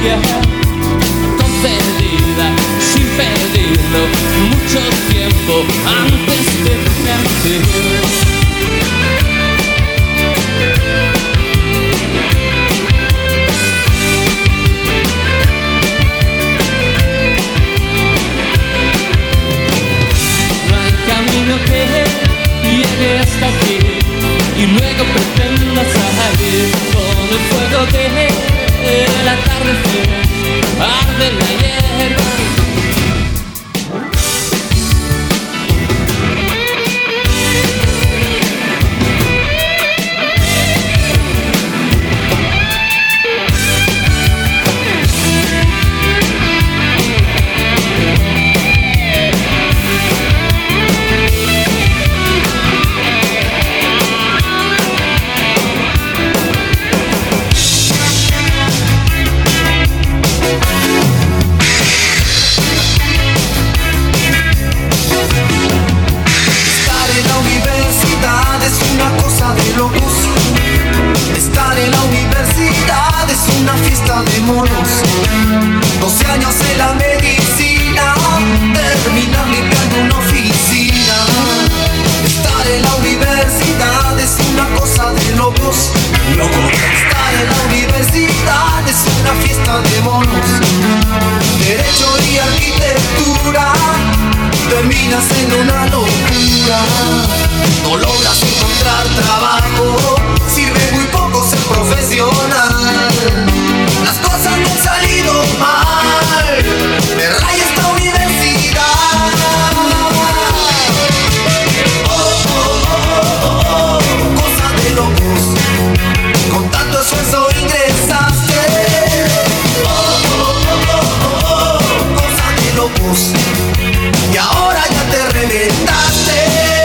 vieja, tan perdida, sin perderlo, mucho tiempo antes de partir. Y ahora ya te reventaste.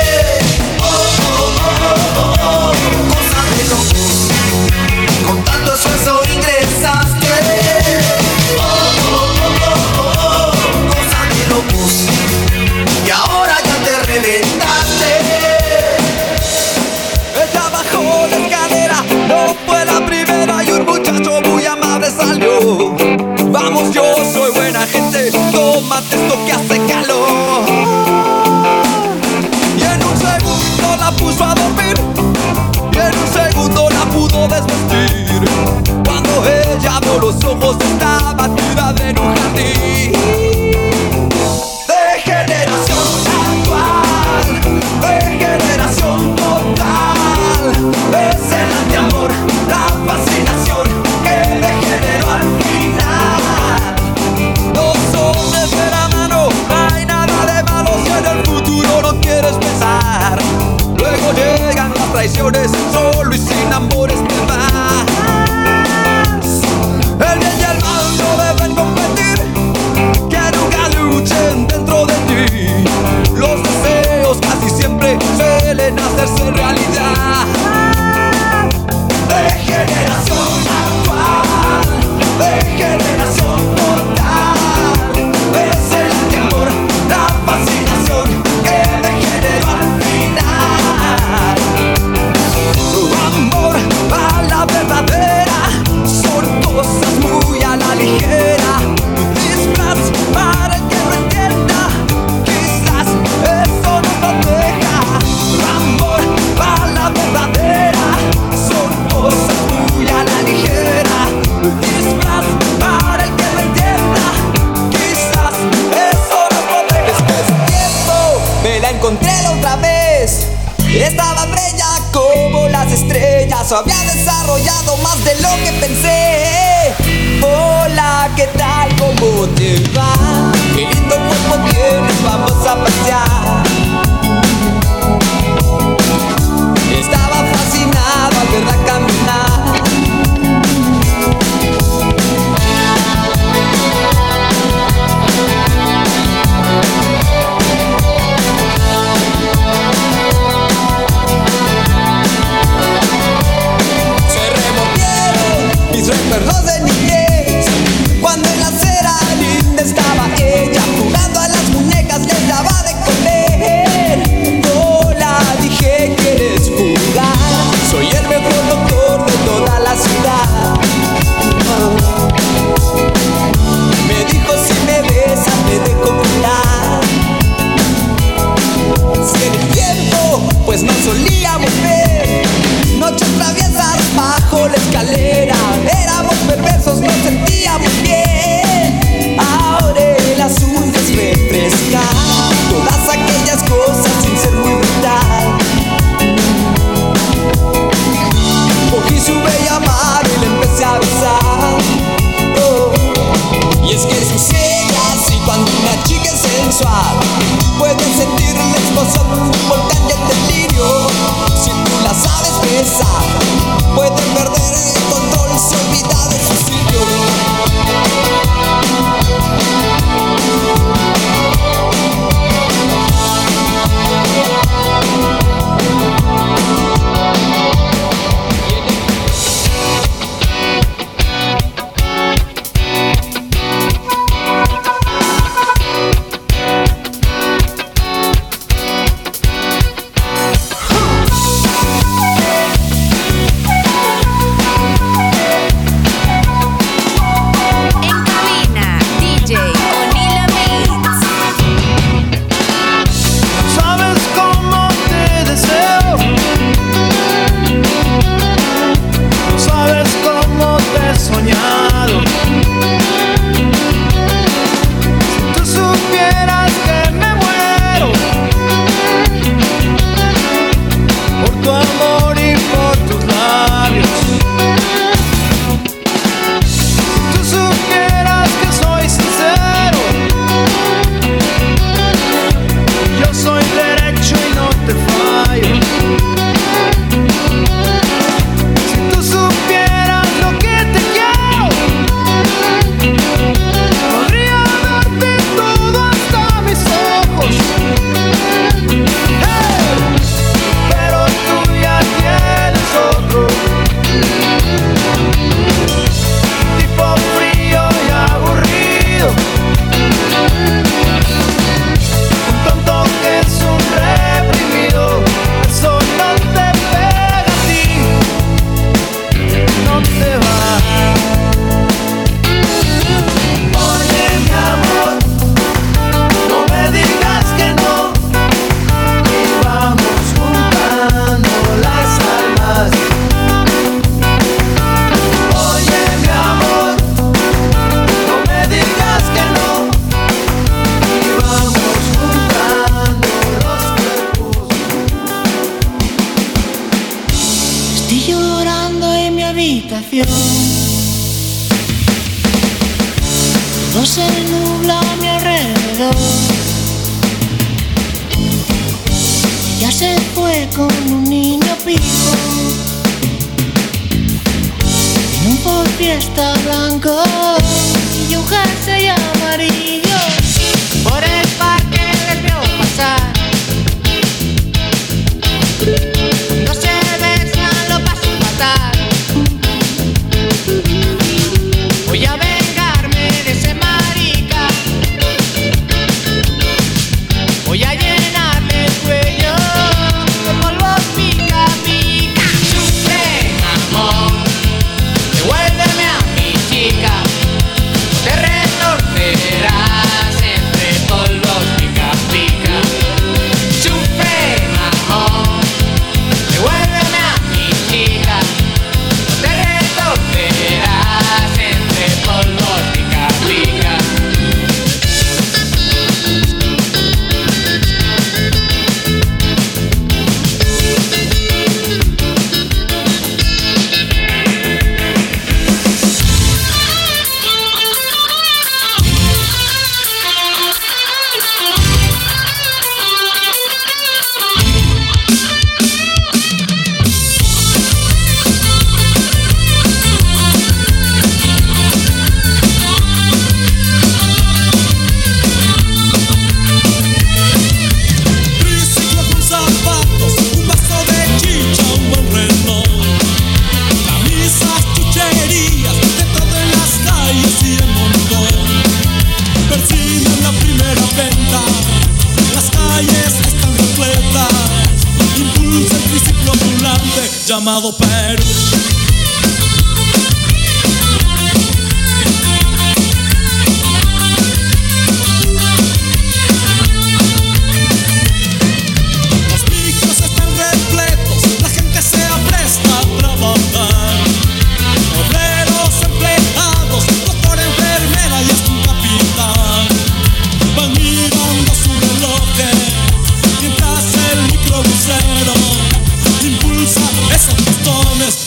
había desarrollado más de lo que pensé. Hola, ¿qué tal? ¿Cómo te va? Qué lindo cuerpo tienes, vamos a pasear.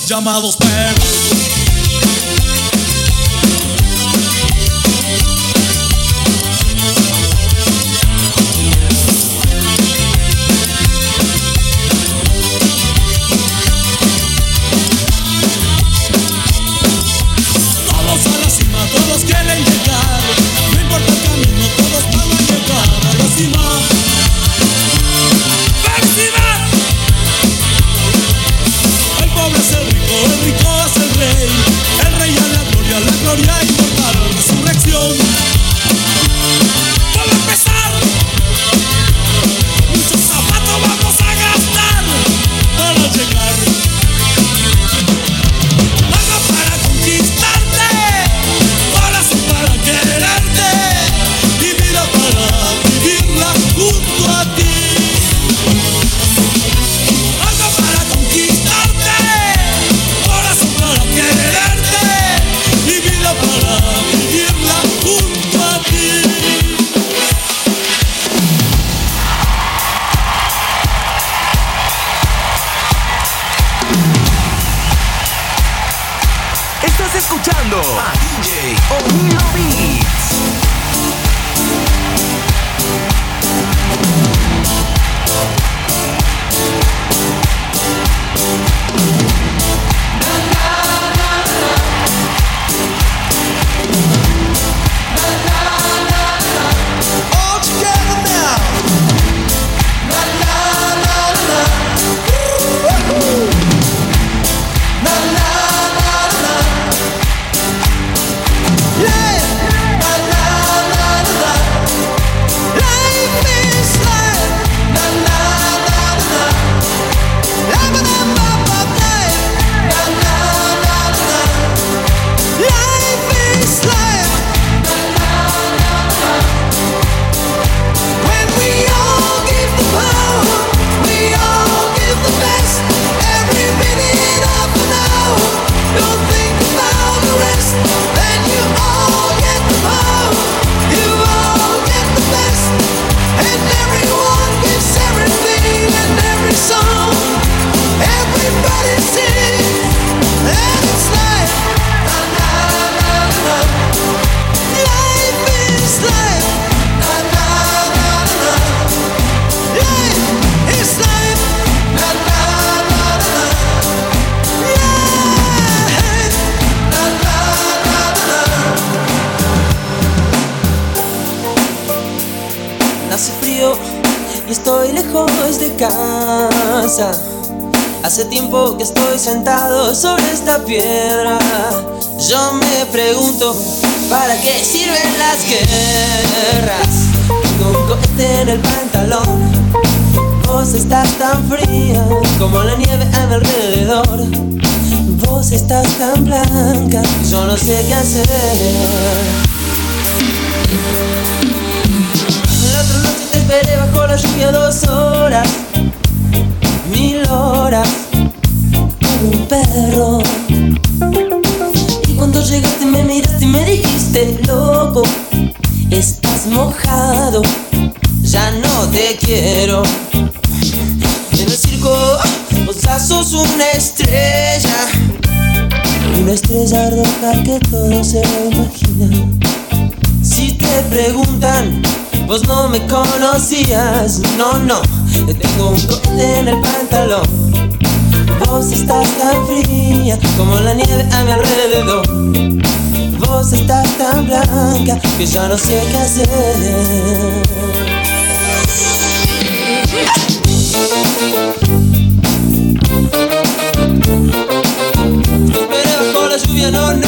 Llamados perros. Yo me pregunto, ¿para qué sirven las guerras? Con cohete en el pantalón, vos estás tan fría como la nieve a mi alrededor. Vos estás tan blanca, yo no sé qué hacer. La otra noche te esperé bajo la lluvia dos horas, mil horas, como un perro. Cuando llegaste me miraste y me dijiste, loco, estás mojado, ya no te quiero. En el circo, vos sos una estrella. Una estrella roja que todo se lo imagina. Si te preguntan, vos no me conocías. No, no, tengo un cohete en el pantalón. Vos estás tan fría como la nieve a mi alrededor. Vos estás tan blanca que ya no sé qué hacer. Por la lluvia no.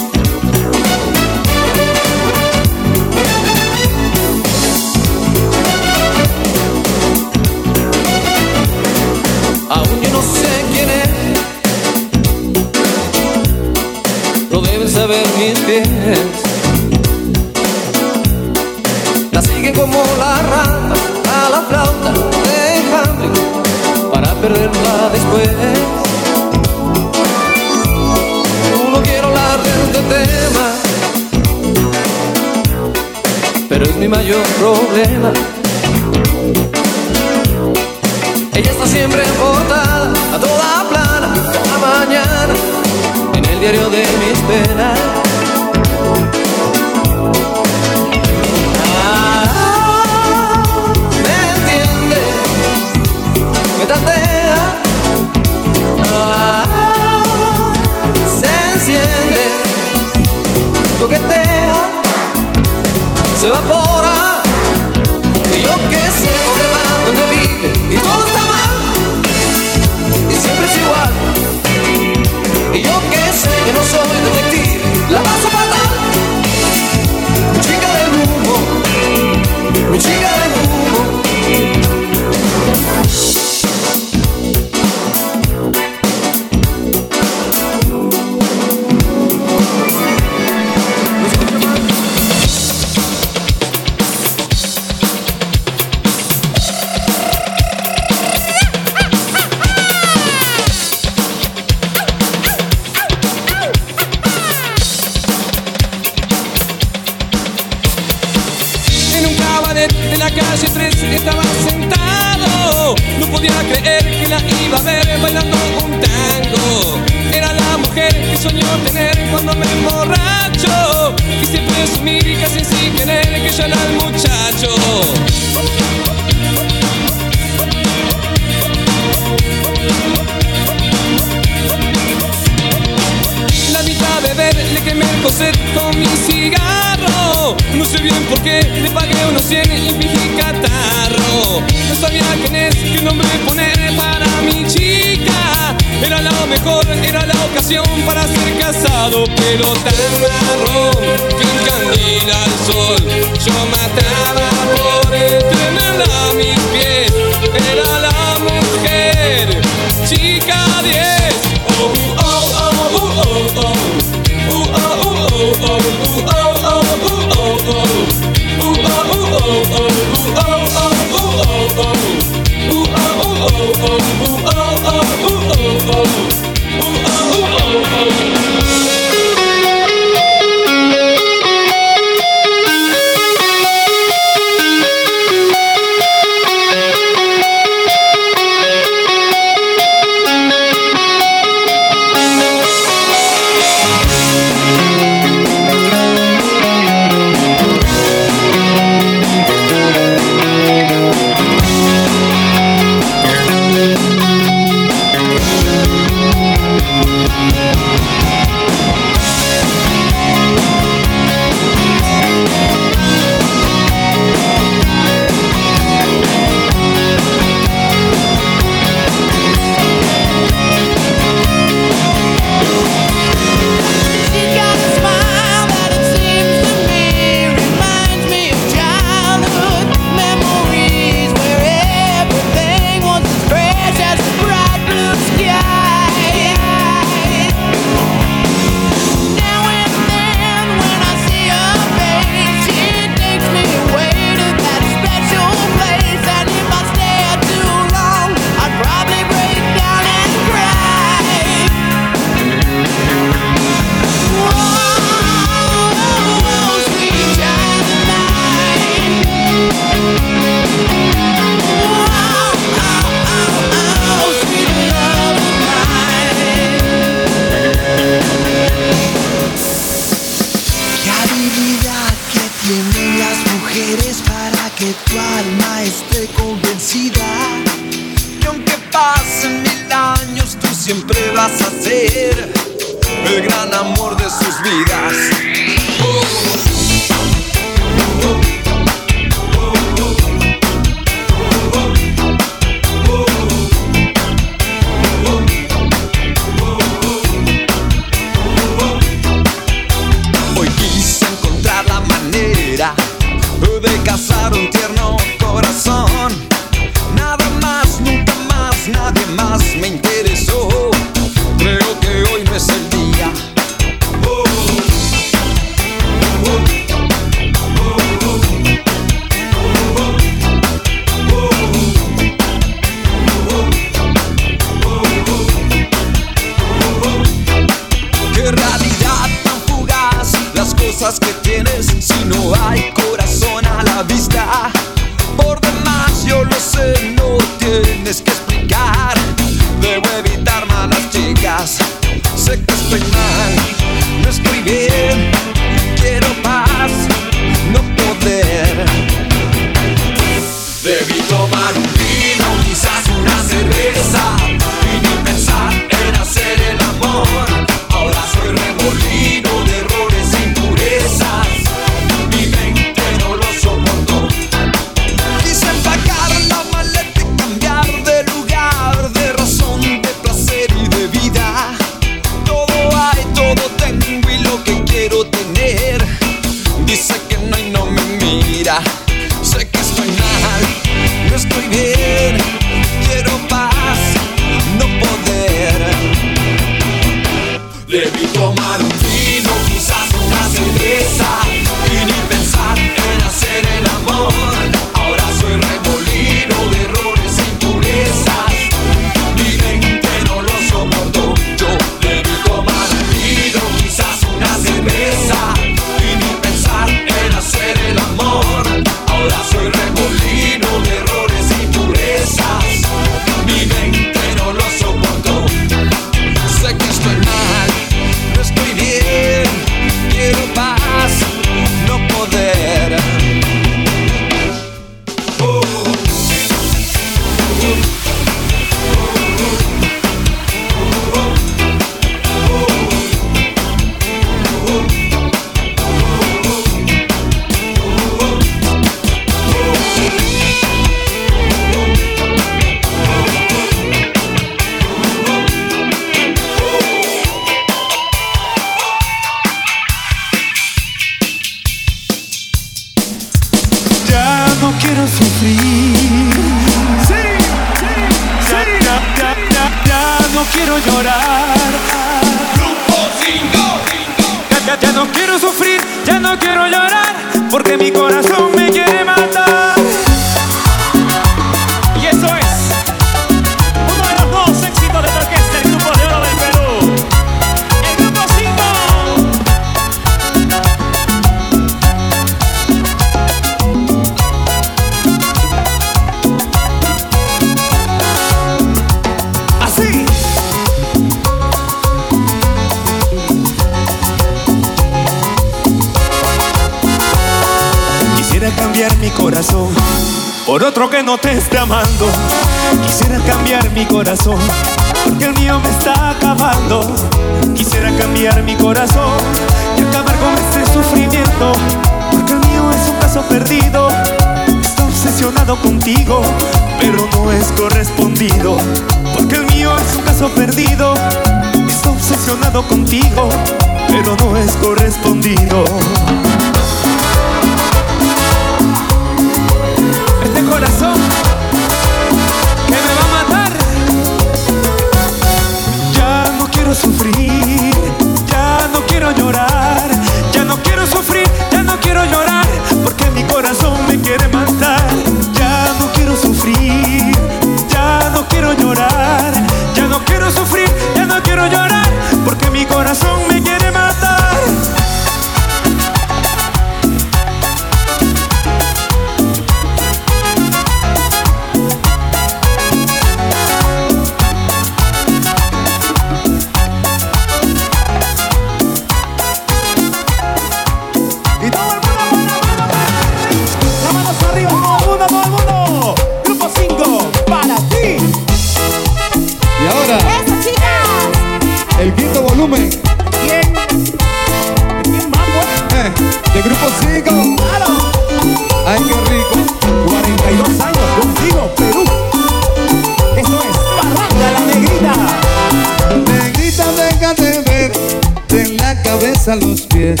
A los pies.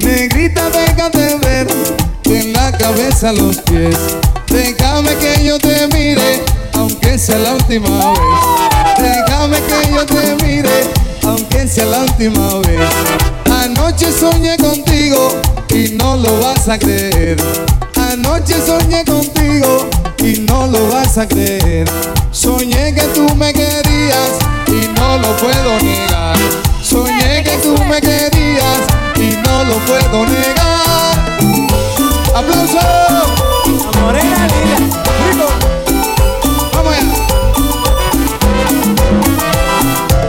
Negrita, déjate ver, de la cabeza a los pies. Déjame que yo te mire, aunque sea la última vez. Déjame que yo te mire, aunque sea la última vez. Anoche soñé contigo y no lo vas a creer. Anoche soñé contigo y no lo vas a creer. Soñé que tú me querías y no lo puedo negar. Soñé que tú me querías lo puedo negar. ¡Aplausos! Morena linda. Rico. Vamos allá.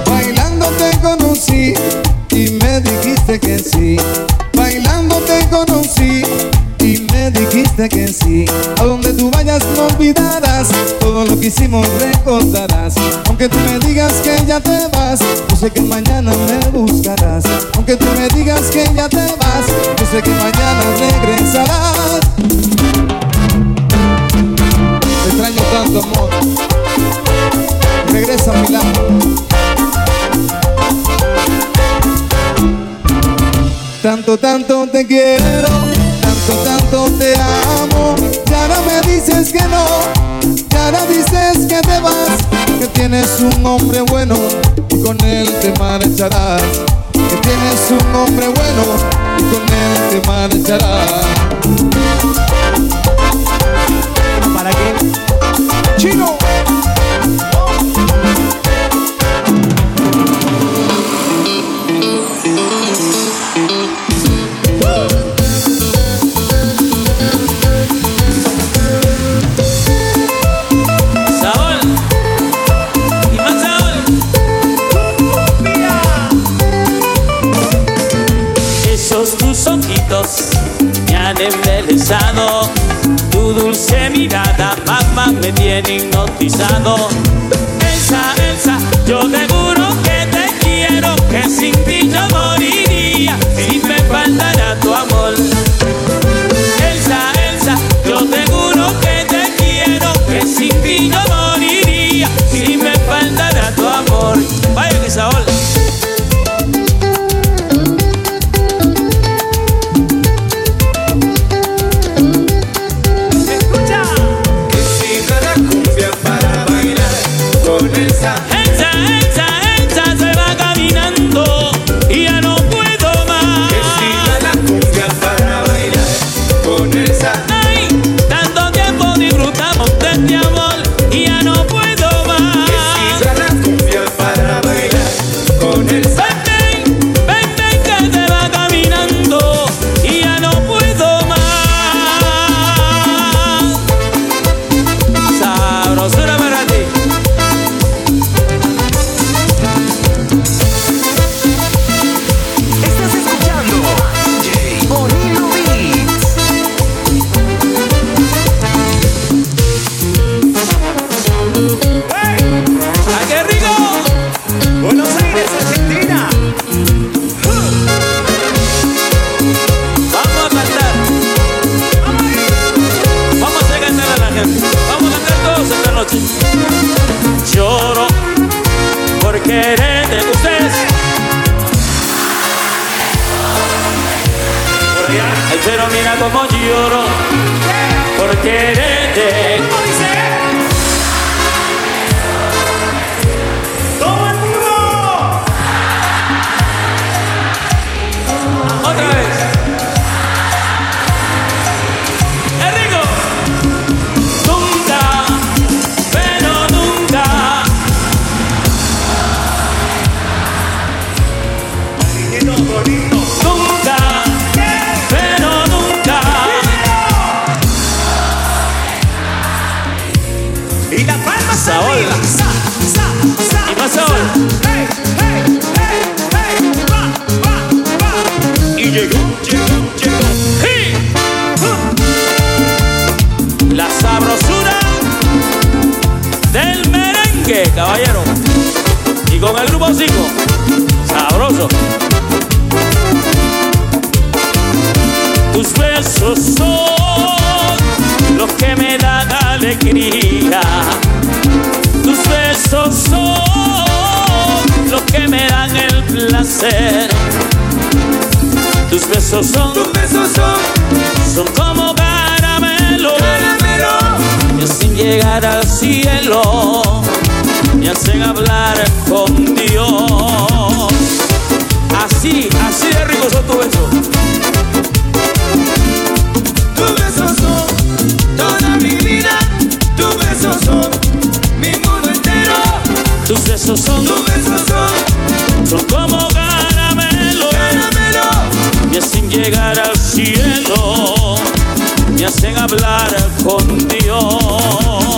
Bailando te conocí y me dijiste que sí. Bailando te conocí y me dijiste que sí. A donde tú vayas no olvidarás todo lo que hicimos recordarás. Aunque tú me digas que ya te vas, yo sé que mañana me buscarás. Aunque tú me digas que ya te vas, yo sé que mañana regresarás. Te extraño tanto, amor. Regresa a mi lado. Tanto, tanto te quiero, tanto, tanto te amo. Y ahora me dices que no, y ahora dices que te vas, que tienes un hombre bueno y con él te marcharás. Que tienes un hombre bueno y con él te marcharás. ¿Para qué? Pero mira cómo lloro por quererte. Y con el grupo 5. Sabroso. besos son los que me dan alegría. Tus besos son los que me dan el placer. Tus besos son, tus besos son, son como caramelo, caramelo. que sin llegar al cielo me hacen hablar con Dios. Así, así de rico son tus besos. Tus besos son toda mi vida, tus besos son mi mundo entero. Tus besos son, tus besos son, son como caramelo, caramelo. que sin llegar al cielo me hacen hablar con Dios.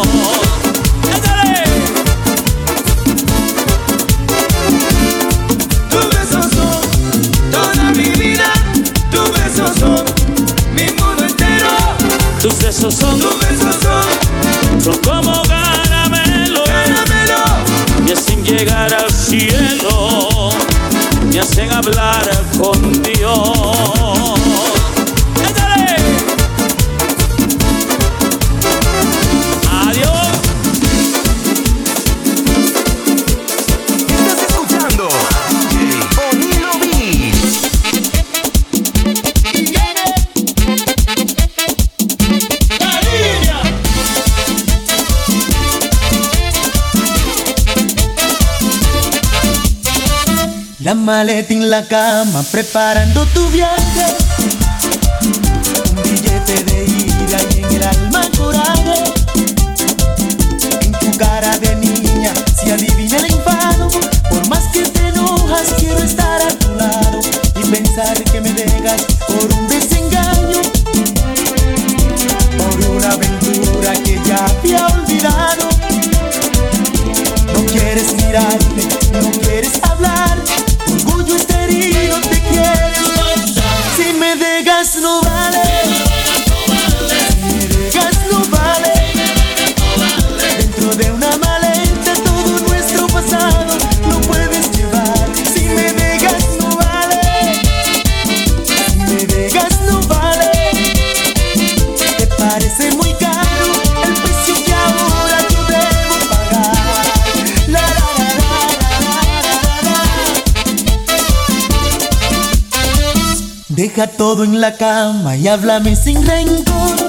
Besos son, Tus besos son, son como caramelo, caramelo. que sin llegar al cielo me hacen hablar En la cama preparando tu viaje. Un billete de ida y en el alma coraje. En tu cara de niña se adivina el enfado. Por más que te enojas, quiero estar a tu lado y pensar que me dejas por un desengaño. Por una aventura que ya había olvidado. No quieres mirarme, Todo en la cama y háblame sin rencor.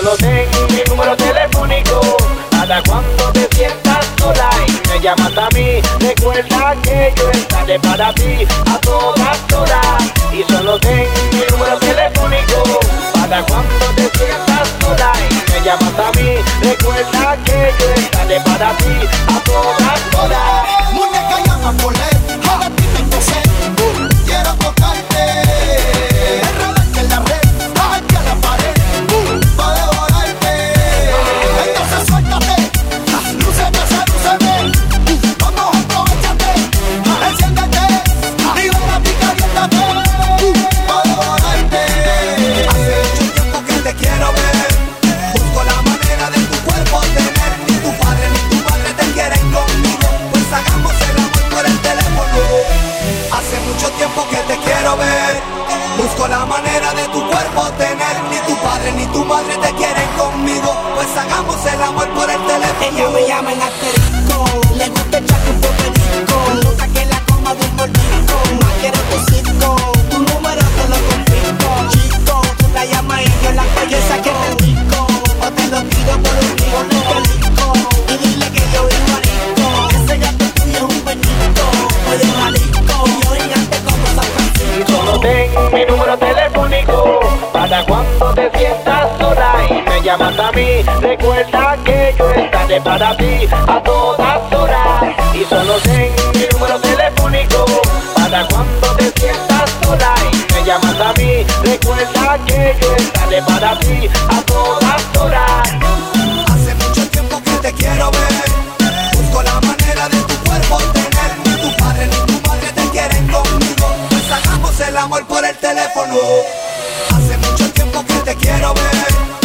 solo ten mi número telefónico. Para cuando te sientas sola y me llamas a mí, recuerda que yo estaré para ti a todas horas. Y solo ten mi número telefónico. Para cuando te sientas sola y me llamas a mí, recuerda que yo estaré para ti a todas horas. Muñeca llama por ahora a ti tengo sed, quiero tocarte. padres te quieren conmigo, pues hagamos el amor por el teléfono. Ella me llama en asterisco, le gusta echar un poquitico, nota que la coma de un gordito, más que requisito, tu número te lo confisco, chico, tú la llamas y yo la cuello y saque el rico, o te lo tiro por un río, no y dile que yo igualito, ese gato tuyo es un peñito, oye malito, yo gigante como San Francisco. No ten mi número telefónico, para cuando te sientas y me llamas a mí. Recuerda que yo estaré para ti a todas horas. Y solo sé mi número telefónico para cuando te sientas sola y me llamas a mí. Recuerda que yo estaré para ti a todas horas. Hace mucho tiempo que te quiero ver. Busco la manera de tu cuerpo tener. Ni tu padre ni tu madre te quieren conmigo. Pues el amor por el teléfono. Hace mucho tiempo que te quiero ver.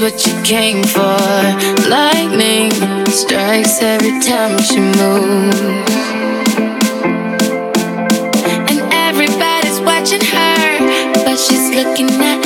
what you came for. Lightning strikes every time she moves. And everybody's watching her, but she's looking at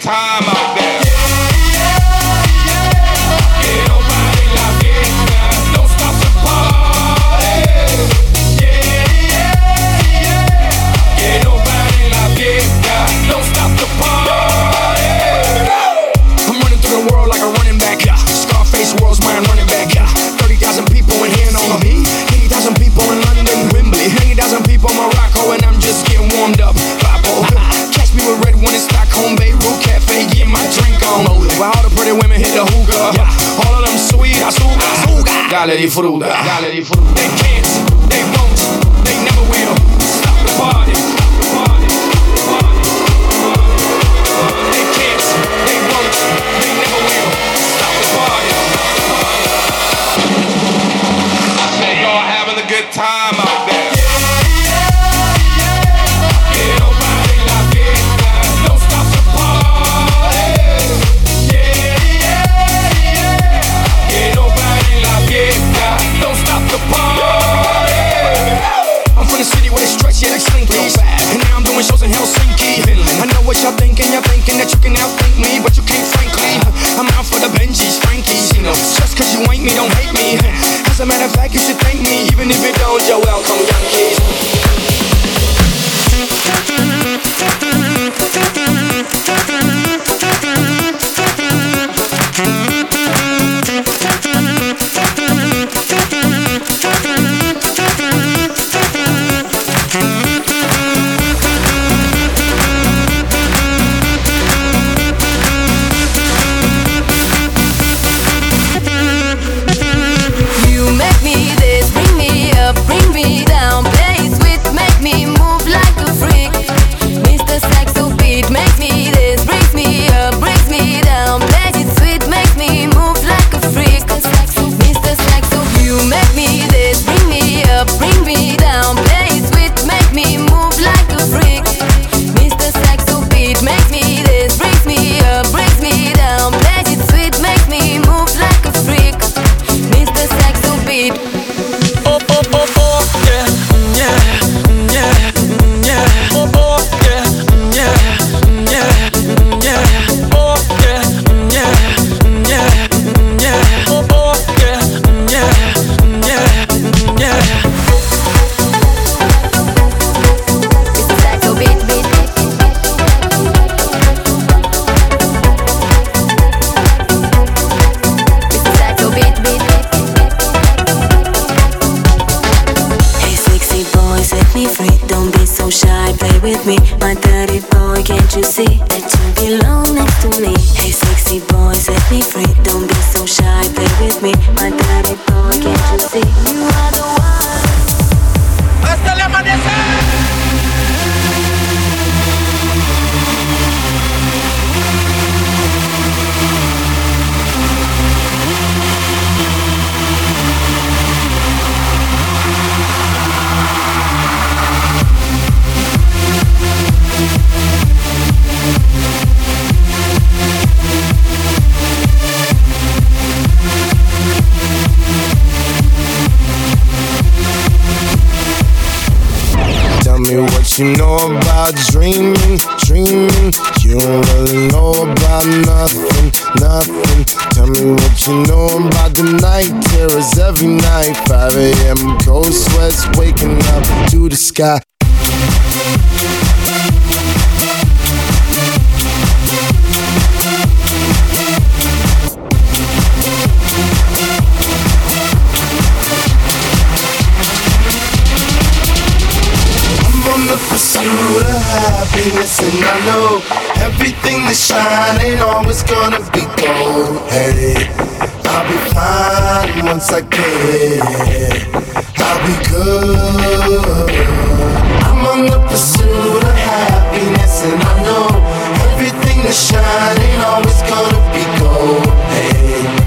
time. Gale di frutta, Gale di fruda. You're thinking, you're thinking that you can outthink me, but you can't, frankly. I'm out for the Benji's, Frankie's. You know, just cause you ain't me, don't hate me. As a matter of fact, you should thank me, even if you don't, you're welcome, young kids. buscar happiness and I know everything that that's ain't always oh, gonna be gold. Hey, I'll be fine once I get it. I'll be good. I'm on the pursuit of happiness and I know everything that that's ain't oh, always gonna be gold. Hey.